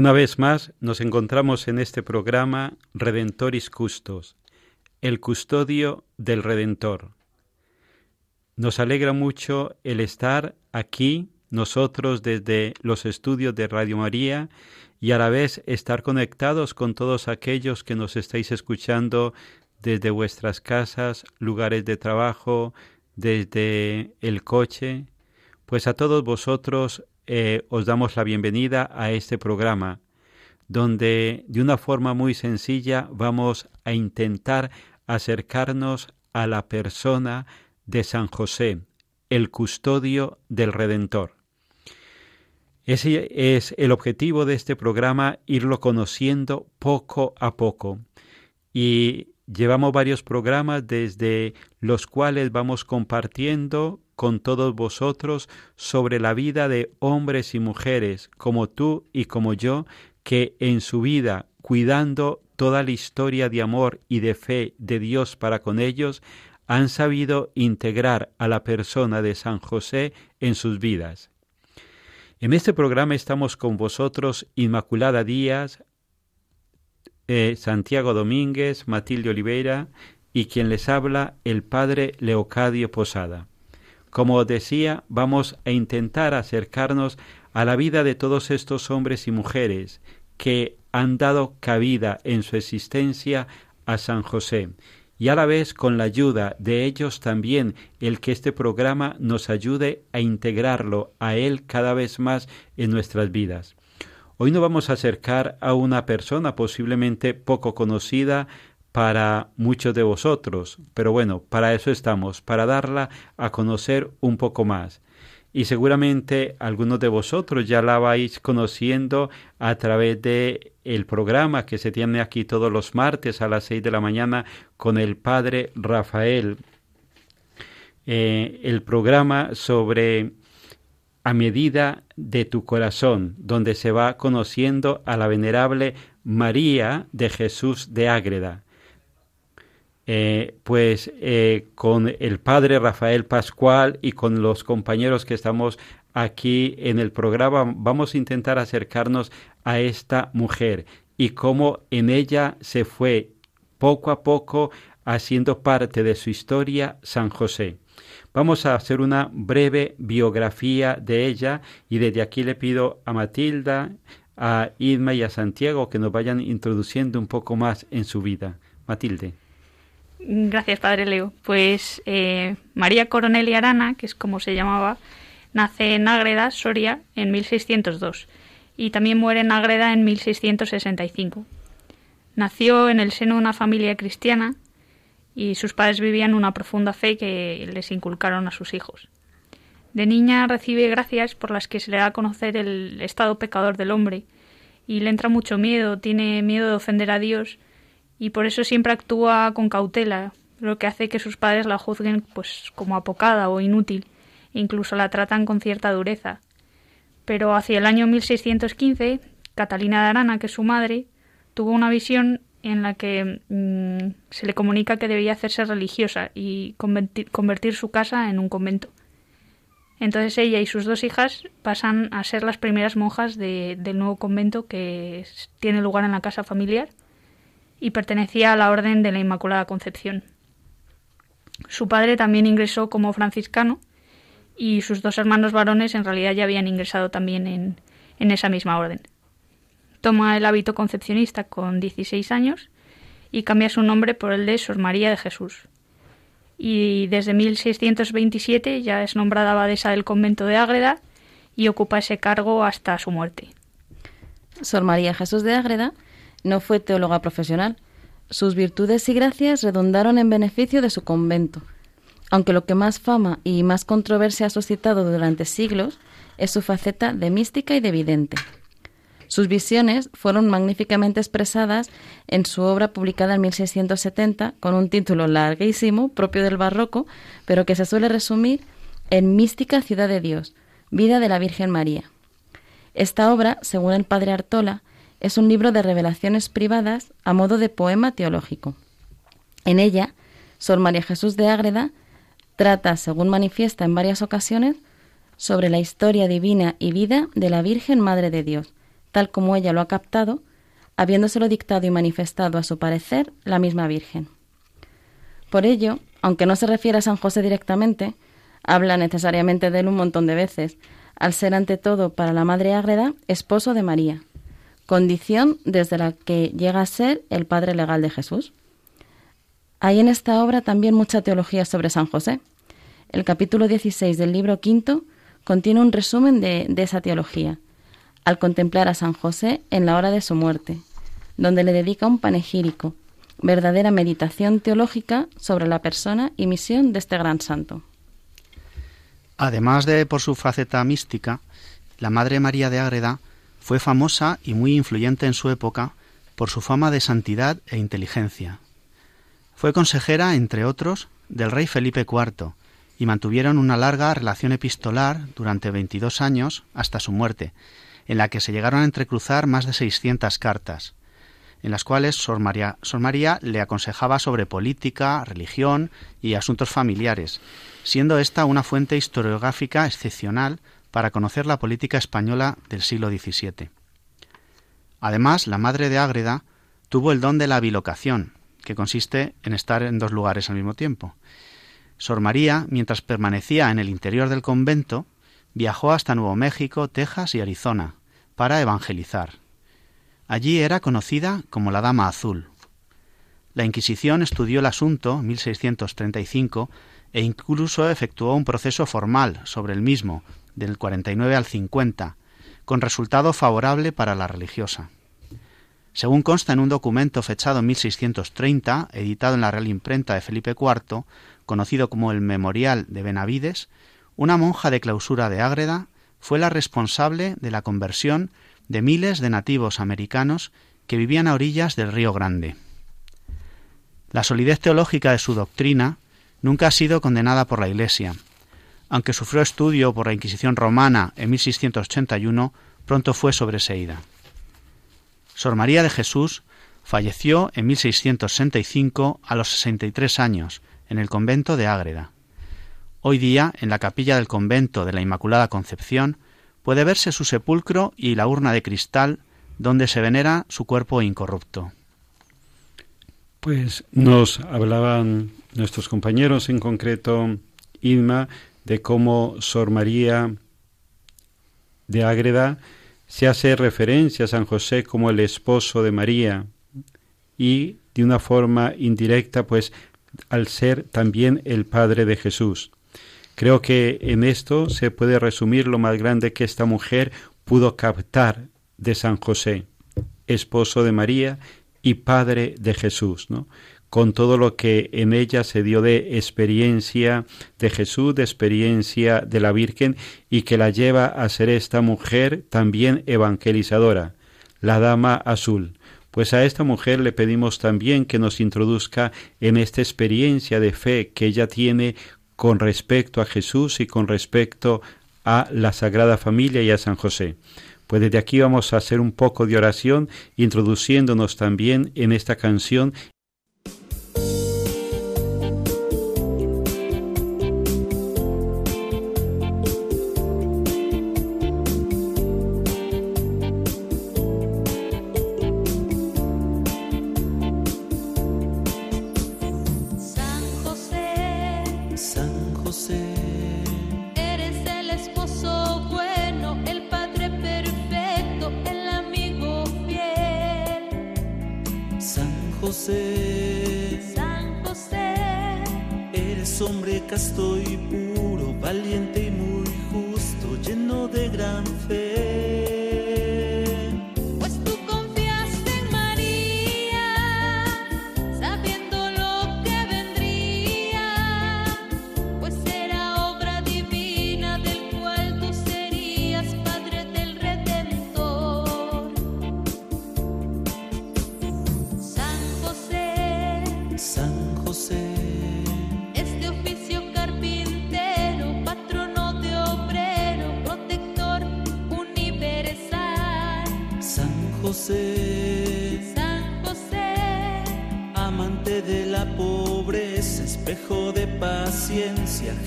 Una vez más nos encontramos en este programa Redentoris Custos, el custodio del Redentor. Nos alegra mucho el estar aquí nosotros desde los estudios de Radio María y a la vez estar conectados con todos aquellos que nos estáis escuchando desde vuestras casas, lugares de trabajo, desde el coche. Pues a todos vosotros eh, os damos la bienvenida a este programa, donde de una forma muy sencilla vamos a intentar acercarnos a la persona de San José, el custodio del Redentor. Ese es el objetivo de este programa, irlo conociendo poco a poco. Y llevamos varios programas desde los cuales vamos compartiendo con todos vosotros sobre la vida de hombres y mujeres como tú y como yo, que en su vida, cuidando toda la historia de amor y de fe de Dios para con ellos, han sabido integrar a la persona de San José en sus vidas. En este programa estamos con vosotros Inmaculada Díaz, eh, Santiago Domínguez, Matilde Oliveira y quien les habla el Padre Leocadio Posada. Como os decía, vamos a intentar acercarnos a la vida de todos estos hombres y mujeres que han dado cabida en su existencia a San José y a la vez con la ayuda de ellos también el que este programa nos ayude a integrarlo a Él cada vez más en nuestras vidas. Hoy nos vamos a acercar a una persona posiblemente poco conocida para muchos de vosotros, pero bueno, para eso estamos, para darla a conocer un poco más. Y seguramente algunos de vosotros ya la vais conociendo a través de el programa que se tiene aquí todos los martes a las seis de la mañana con el padre Rafael. Eh, el programa sobre a medida de tu corazón, donde se va conociendo a la venerable María de Jesús de Ágreda. Eh, pues eh, con el padre Rafael Pascual y con los compañeros que estamos aquí en el programa vamos a intentar acercarnos a esta mujer y cómo en ella se fue poco a poco haciendo parte de su historia San José. Vamos a hacer una breve biografía de ella y desde aquí le pido a Matilda, a Irma y a Santiago que nos vayan introduciendo un poco más en su vida. Matilde. Gracias, Padre Leo. Pues eh, María Coronel Arana, que es como se llamaba, nace en Ágreda, Soria, en 1602 y también muere en Ágreda en 1665. Nació en el seno de una familia cristiana y sus padres vivían una profunda fe que les inculcaron a sus hijos. De niña recibe gracias por las que se le da a conocer el estado pecador del hombre y le entra mucho miedo, tiene miedo de ofender a Dios y por eso siempre actúa con cautela, lo que hace que sus padres la juzguen pues como apocada o inútil e incluso la tratan con cierta dureza. Pero hacia el año 1615, Catalina de Arana, que es su madre, tuvo una visión en la que mm, se le comunica que debía hacerse religiosa y convertir, su casa en un convento. Entonces ella y sus dos hijas pasan a ser las primeras monjas del nuevo convento que tiene lugar en la casa familiar y pertenecía a la Orden de la Inmaculada Concepción. Su padre también ingresó como franciscano y sus dos hermanos varones en realidad ya habían ingresado también en, en esa misma orden. Toma el hábito concepcionista con 16 años y cambia su nombre por el de Sor María de Jesús. Y desde 1627 ya es nombrada abadesa del convento de Ágreda y ocupa ese cargo hasta su muerte. Sor María Jesús de Ágreda no fue teóloga profesional. Sus virtudes y gracias redundaron en beneficio de su convento, aunque lo que más fama y más controversia ha suscitado durante siglos es su faceta de mística y de vidente. Sus visiones fueron magníficamente expresadas en su obra publicada en 1670 con un título larguísimo, propio del barroco, pero que se suele resumir en Mística Ciudad de Dios, Vida de la Virgen María. Esta obra, según el padre Artola, es un libro de revelaciones privadas a modo de poema teológico. En ella, Sor María Jesús de Ágreda trata, según manifiesta en varias ocasiones, sobre la historia divina y vida de la Virgen Madre de Dios, tal como ella lo ha captado, habiéndoselo dictado y manifestado a su parecer la misma Virgen. Por ello, aunque no se refiere a San José directamente, habla necesariamente de él un montón de veces, al ser ante todo para la Madre Ágreda esposo de María, condición desde la que llega a ser el padre legal de Jesús. Hay en esta obra también mucha teología sobre San José. El capítulo 16 del libro quinto contiene un resumen de, de esa teología, al contemplar a San José en la hora de su muerte, donde le dedica un panegírico, verdadera meditación teológica sobre la persona y misión de este gran santo. Además de por su faceta mística, la Madre María de Ágreda fue famosa y muy influyente en su época por su fama de santidad e inteligencia. Fue consejera, entre otros, del rey Felipe IV y mantuvieron una larga relación epistolar durante 22 años hasta su muerte, en la que se llegaron a entrecruzar más de 600 cartas, en las cuales Sor María, le aconsejaba sobre política, religión y asuntos familiares, siendo esta una fuente historiográfica excepcional para conocer la política española del siglo XVII. Además, la madre de Ágreda tuvo el don de la bilocación, que consiste en estar en dos lugares al mismo tiempo. Sor María, mientras permanecía en el interior del convento, viajó hasta Nuevo México, Texas y Arizona, para evangelizar. Allí era conocida como la Dama Azul. La Inquisición estudió el asunto 1635 e incluso efectuó un proceso formal sobre el mismo del 49 al 50, con resultado favorable para la religiosa. Según consta en un documento fechado en 1630, editado en la Real Imprenta de Felipe IV, conocido como el Memorial de Benavides, una monja de clausura de Ágreda fue la responsable de la conversión de miles de nativos americanos que vivían a orillas del Río Grande. La solidez teológica de su doctrina nunca ha sido condenada por la Iglesia. Aunque sufrió estudio por la Inquisición romana en 1681, pronto fue sobreseída. Sor María de Jesús falleció en 1665 a los 63 años en el convento de Ágreda. Hoy día, en la capilla del convento de la Inmaculada Concepción, puede verse su sepulcro y la urna de cristal donde se venera su cuerpo incorrupto. Pues nos hablaban nuestros compañeros, en concreto Inma, de cómo Sor María de Ágreda se hace referencia a San José como el esposo de María y de una forma indirecta, pues al ser también el padre de Jesús. Creo que en esto se puede resumir lo más grande que esta mujer pudo captar de San José, esposo de María y padre de Jesús, ¿no? Con todo lo que en ella se dio de experiencia de Jesús, de experiencia de la Virgen y que la lleva a ser esta mujer también evangelizadora, la Dama Azul. Pues a esta mujer le pedimos también que nos introduzca en esta experiencia de fe que ella tiene con respecto a Jesús y con respecto a la Sagrada Familia y a San José. Pues desde aquí vamos a hacer un poco de oración, introduciéndonos también en esta canción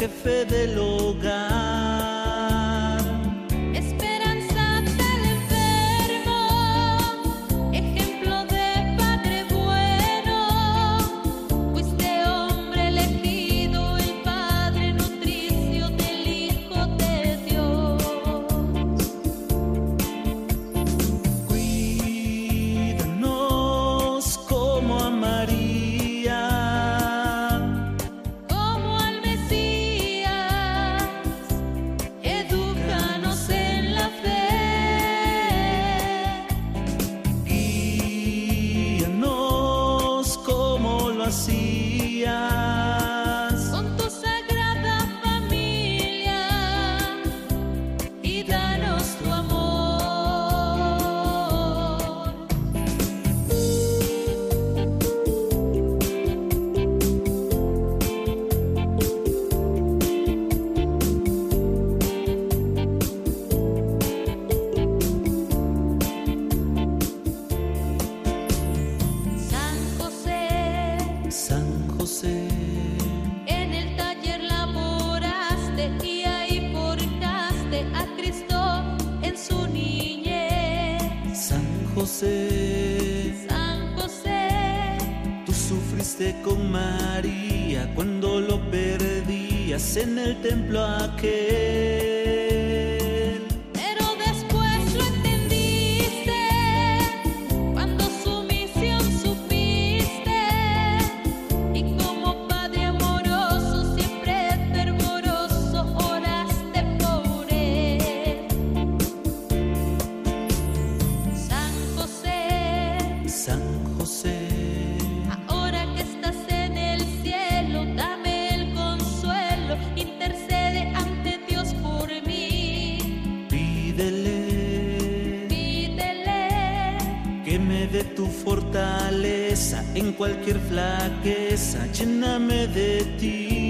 jefe del hogar. En el templo aquel. En cualquier flaqueza, lléname de ti.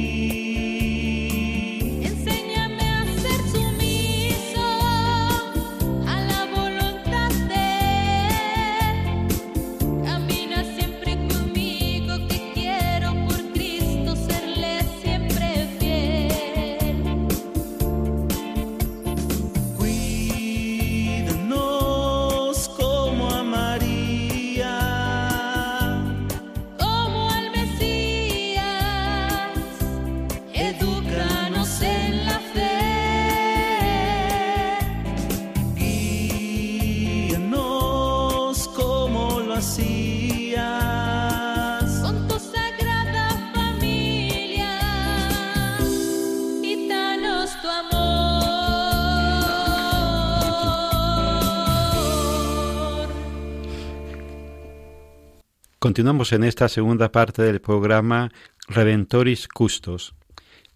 Continuamos en esta segunda parte del programa Redentoris Custos.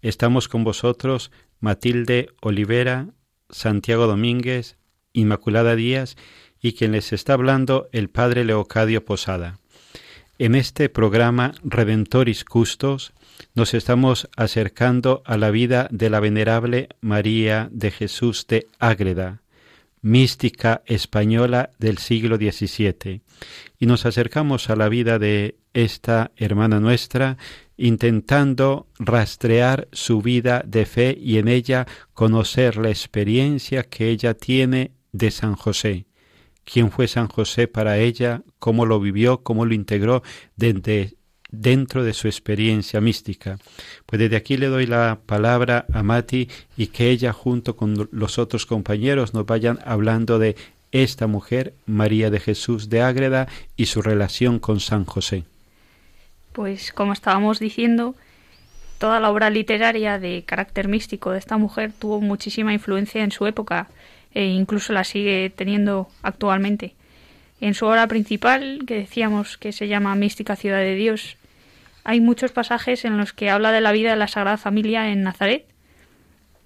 Estamos con vosotros Matilde Olivera, Santiago Domínguez, Inmaculada Díaz y quien les está hablando el Padre Leocadio Posada. En este programa Redentoris Custos nos estamos acercando a la vida de la venerable María de Jesús de Ágreda, mística española del siglo XVII, y nos acercamos a la vida de esta hermana nuestra intentando rastrear su vida de fe y en ella conocer la experiencia que ella tiene de San José. ¿Quién fue San José para ella? ¿Cómo lo vivió? ¿Cómo lo integró dentro de su experiencia mística? Pues desde aquí le doy la palabra a Mati y que ella junto con los otros compañeros nos vayan hablando de esta mujer, María de Jesús de Ágreda, y su relación con San José. Pues como estábamos diciendo, toda la obra literaria de carácter místico de esta mujer tuvo muchísima influencia en su época e incluso la sigue teniendo actualmente. En su obra principal, que decíamos que se llama Mística Ciudad de Dios, hay muchos pasajes en los que habla de la vida de la Sagrada Familia en Nazaret,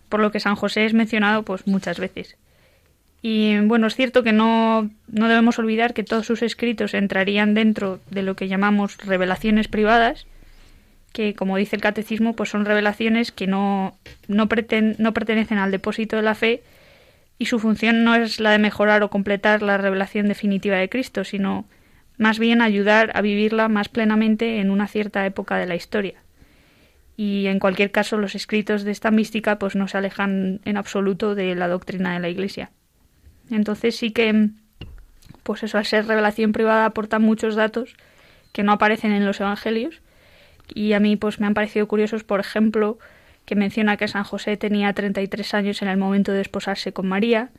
por lo que San José es mencionado pues muchas veces. Y bueno, es cierto que no, no debemos olvidar que todos sus escritos entrarían dentro de lo que llamamos revelaciones privadas, que como dice el catecismo, pues son revelaciones que no, no, no pertenecen al depósito de la fe y su función no es la de mejorar o completar la revelación definitiva de Cristo, sino más bien ayudar a vivirla más plenamente en una cierta época de la historia. Y en cualquier caso, los escritos de esta mística pues no se alejan en absoluto de la doctrina de la Iglesia. Entonces sí que, pues eso, al ser revelación privada aporta muchos datos que no aparecen en los evangelios y a mí pues me han parecido curiosos, por ejemplo, que menciona que San José tenía 33 años en el momento de desposarse con María,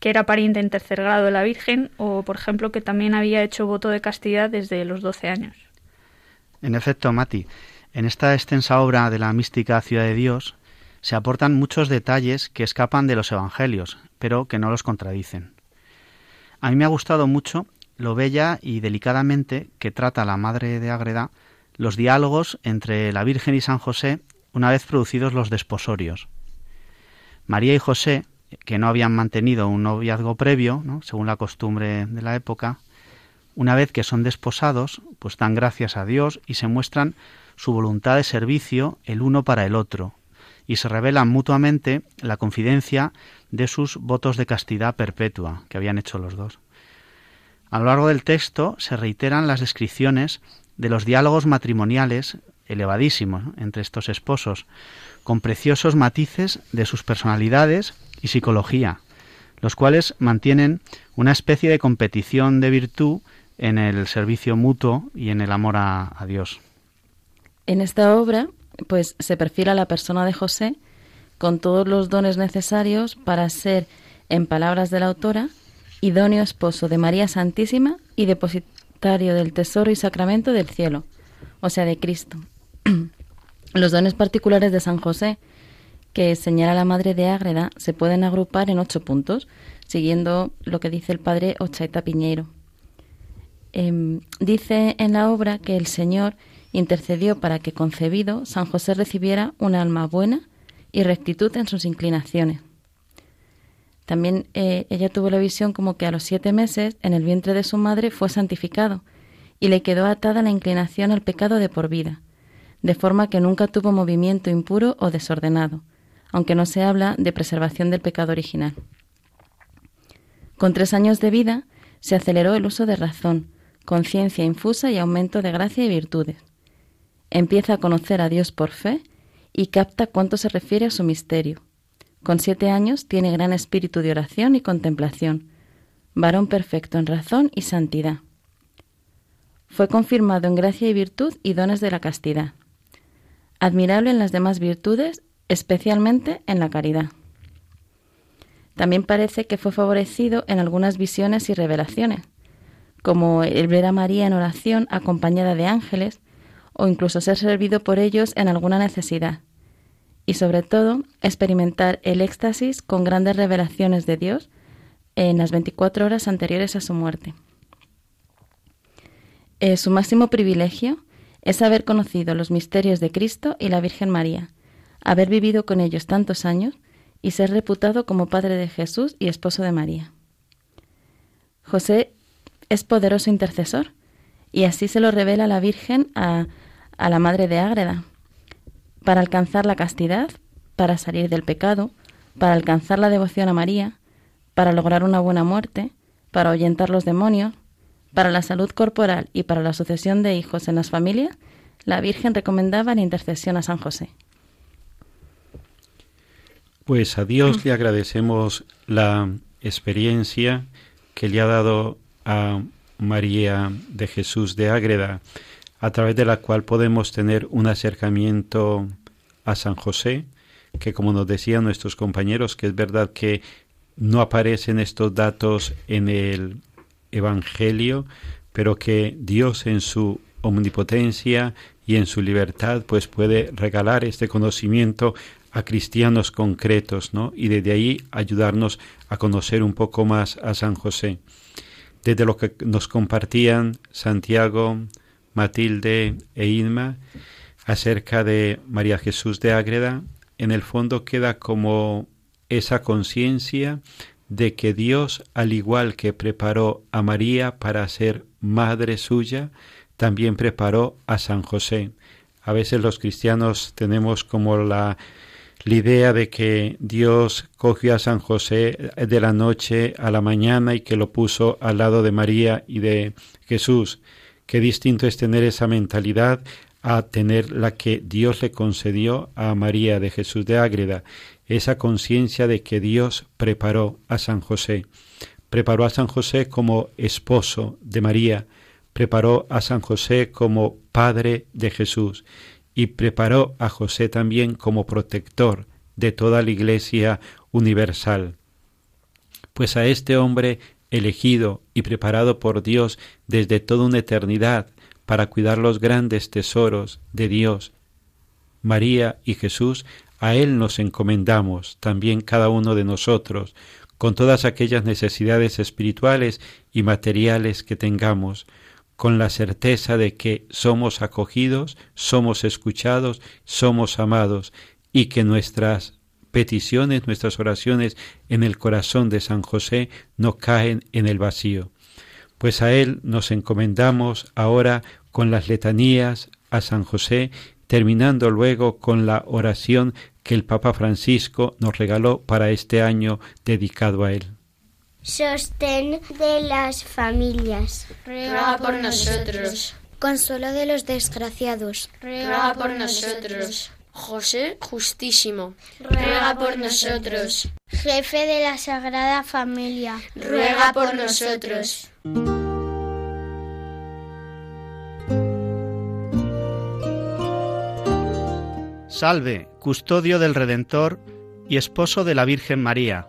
que era pariente en tercer grado de la Virgen, o por ejemplo que también había hecho voto de castidad desde los 12 años. En efecto, Mati, en esta extensa obra de la mística Ciudad de Dios se aportan muchos detalles que escapan de los evangelios, pero que no los contradicen. A mí me ha gustado mucho lo bella y delicadamente que trata la madre de Ágreda los diálogos entre la Virgen y San José una vez producidos los desposorios. María y José, que no habían mantenido un noviazgo previo, según la costumbre de la época, una vez que son desposados, pues dan gracias a Dios y se muestran su voluntad de servicio el uno para el otro, y se revelan mutuamente la confidencia de sus votos de castidad perpetua que habían hecho los dos. A lo largo del texto se reiteran las descripciones de los diálogos matrimoniales elevadísimos entre estos esposos, con preciosos matices de sus personalidades y psicología, los cuales mantienen una especie de competición de virtud en el servicio mutuo y en el amor a, Dios. En esta obra pues se perfila la persona de José con todos los dones necesarios para ser, en palabras de la autora, idóneo esposo de María Santísima y depositario del tesoro y sacramento del cielo, o sea, de Cristo. los dones particulares de San José, que señala la madre de Ágreda, se pueden agrupar en ocho puntos, siguiendo lo que dice el padre Ochaita Piñeiro. Em, dice en la obra que el Señor intercedió para que concebido San José recibiera un alma buena y rectitud en sus inclinaciones. También eh, ella tuvo la visión como que a los siete meses en el vientre de su madre fue santificado y le quedó atada la inclinación al pecado de por vida, de forma que nunca tuvo movimiento impuro o desordenado, aunque no se habla de preservación del pecado original. Con tres años de vida se aceleró el uso de razón, conciencia infusa y aumento de gracia y virtudes. Empieza a conocer a Dios por fe y capta cuánto se refiere a su misterio. Con siete años tiene gran espíritu de oración y contemplación, varón perfecto en razón y santidad. Fue confirmado en gracia y virtud y dones de la castidad. Admirable en las demás virtudes, especialmente en la caridad. También parece que fue favorecido en algunas visiones y revelaciones, como el ver a María en oración acompañada de ángeles, o incluso ser servido por ellos en alguna necesidad. Y sobre todo, experimentar el éxtasis con grandes revelaciones de Dios en las 24 horas anteriores a su muerte. Eh, su máximo privilegio es haber conocido los misterios de Cristo y la Virgen María, haber vivido con ellos tantos años y ser reputado como padre de Jesús y esposo de María. José es poderoso intercesor y así se lo revela la Virgen a, a la Madre de Ágreda, para alcanzar la castidad, para salir del pecado, para alcanzar la devoción a María, para lograr una buena muerte, para ahuyentar los demonios, para la salud corporal y para la sucesión de hijos en las familias, la Virgen recomendaba la intercesión a San José. Pues a Dios le agradecemos la experiencia que le ha dado a María de Jesús de Ágreda, a través de la cual podemos tener un acercamiento a San José, que como nos decían nuestros compañeros, que es verdad que no aparecen estos datos en el Evangelio, pero que Dios en su omnipotencia y en su libertad pues puede regalar este conocimiento a cristianos concretos, ¿no? Y desde ahí ayudarnos a conocer un poco más a San José. Desde lo que nos compartían Santiago, Matilde e Inma acerca de María Jesús de Ágreda, en el fondo queda como esa conciencia de que Dios, al igual que preparó a María para ser madre suya, también preparó a San José. A veces los cristianos tenemos como la, la idea de que Dios cogió a San José de la noche a la mañana y que lo puso al lado de María y de Jesús. Qué distinto es tener esa mentalidad a tener la que Dios le concedió a María de Jesús de Ágreda, esa conciencia de que Dios preparó a San José. Preparó a San José como esposo de María, preparó a San José como padre de Jesús y preparó a José también como protector de toda la Iglesia universal. Pues a este hombre elegido y preparado por Dios desde toda una eternidad para cuidar los grandes tesoros de Dios, María y Jesús, a Él nos encomendamos también cada uno de nosotros, con todas aquellas necesidades espirituales y materiales que tengamos, con la certeza de que somos acogidos, somos escuchados, somos amados y que nuestras peticiones, nuestras oraciones en el corazón de San José no caen en el vacío. Pues a Él nos encomendamos ahora con las letanías a San José, terminando luego con la oración que el Papa Francisco nos regaló para este año dedicado a Él. Sostén de las familias. Ruega por nosotros. Consuelo de los desgraciados. Ruega por nosotros. José Justísimo, ruega por nosotros. Jefe de la Sagrada Familia, ruega por nosotros. Salve, custodio del Redentor y esposo de la Virgen María.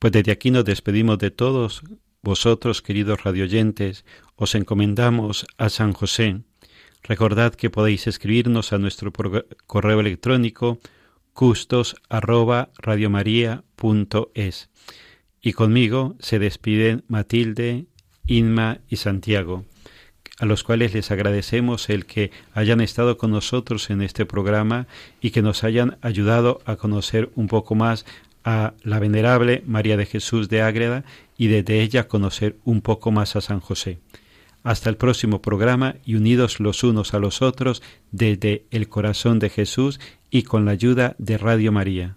Pues desde aquí nos despedimos de todos vosotros, queridos radioyentes, os encomendamos a San José. Recordad que podéis escribirnos a nuestro correo electrónico custos Y conmigo se despiden Matilde, Inma y Santiago, a los cuales les agradecemos el que hayan estado con nosotros en este programa y que nos hayan ayudado a conocer un poco más a la venerable María de Jesús de Ágreda y desde ella conocer un poco más a San José. Hasta el próximo programa y unidos los unos a los otros desde el corazón de Jesús y con la ayuda de Radio María.